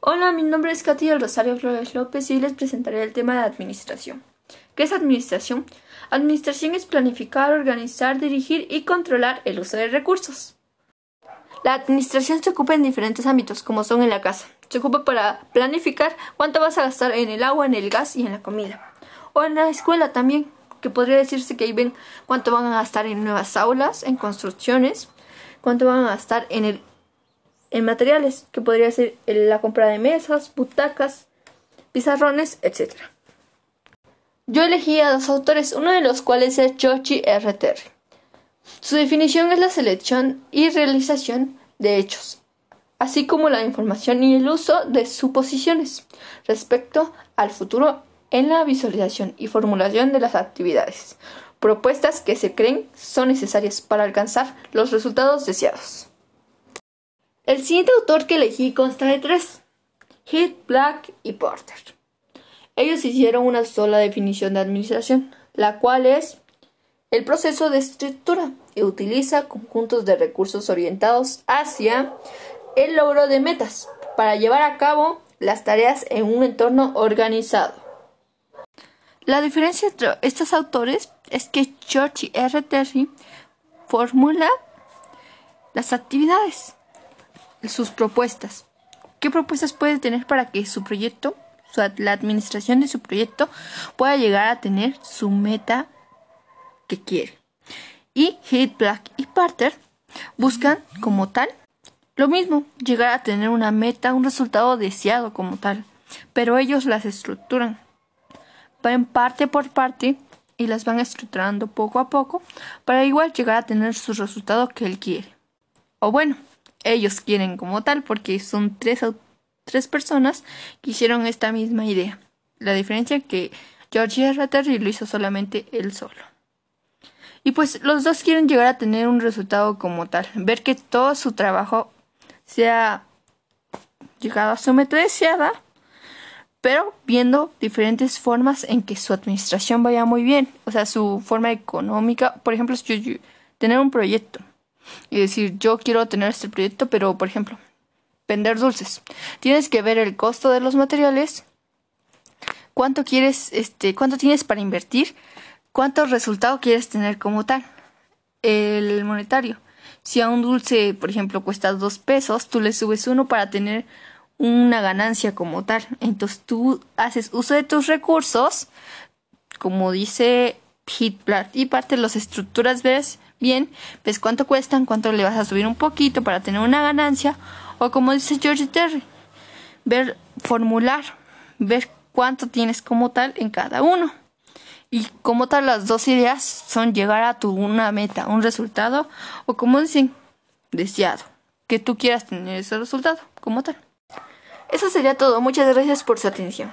Hola, mi nombre es Katy del Rosario Flores López y les presentaré el tema de administración. ¿Qué es administración? Administración es planificar, organizar, dirigir y controlar el uso de recursos. La administración se ocupa en diferentes ámbitos, como son en la casa. Se ocupa para planificar cuánto vas a gastar en el agua, en el gas y en la comida. O en la escuela también, que podría decirse que ahí ven cuánto van a gastar en nuevas aulas, en construcciones, cuánto van a gastar en, el, en materiales, que podría ser la compra de mesas, butacas, pizarrones, etc. Yo elegí a dos autores, uno de los cuales es George R. Terry. Su definición es la selección y realización de hechos, así como la información y el uso de suposiciones respecto al futuro en la visualización y formulación de las actividades, propuestas que se creen son necesarias para alcanzar los resultados deseados. El siguiente autor que elegí consta de tres, Heath, Black y Porter. Ellos hicieron una sola definición de administración, la cual es el proceso de estructura y utiliza conjuntos de recursos orientados hacia el logro de metas para llevar a cabo las tareas en un entorno organizado. La diferencia entre estos autores es que George R. Terry formula las actividades, sus propuestas. ¿Qué propuestas puede tener para que su proyecto, la administración de su proyecto, pueda llegar a tener su meta que quiere? Y Heath, Black y Parter buscan como tal lo mismo, llegar a tener una meta, un resultado deseado como tal, pero ellos las estructuran van parte por parte y las van estructurando poco a poco para igual llegar a tener su resultado que él quiere. O bueno, ellos quieren como tal porque son tres, tres personas que hicieron esta misma idea. La diferencia es que George R. Terry lo hizo solamente él solo. Y pues los dos quieren llegar a tener un resultado como tal, ver que todo su trabajo sea llegado a su meta deseada pero viendo diferentes formas en que su administración vaya muy bien, o sea, su forma económica, por ejemplo, tener un proyecto y decir, yo quiero tener este proyecto, pero, por ejemplo, vender dulces. Tienes que ver el costo de los materiales, cuánto quieres, este, cuánto tienes para invertir, cuánto resultado quieres tener como tal, el monetario. Si a un dulce, por ejemplo, cuesta dos pesos, tú le subes uno para tener una ganancia como tal. Entonces tú haces uso de tus recursos, como dice Hitler, y parte de las estructuras, ves bien, ves cuánto cuestan, cuánto le vas a subir un poquito para tener una ganancia, o como dice George Terry, ver, formular, ver cuánto tienes como tal en cada uno. Y como tal las dos ideas son llegar a tu una meta, un resultado, o como dicen, deseado, que tú quieras tener ese resultado como tal. Eso sería todo. Muchas gracias por su atención.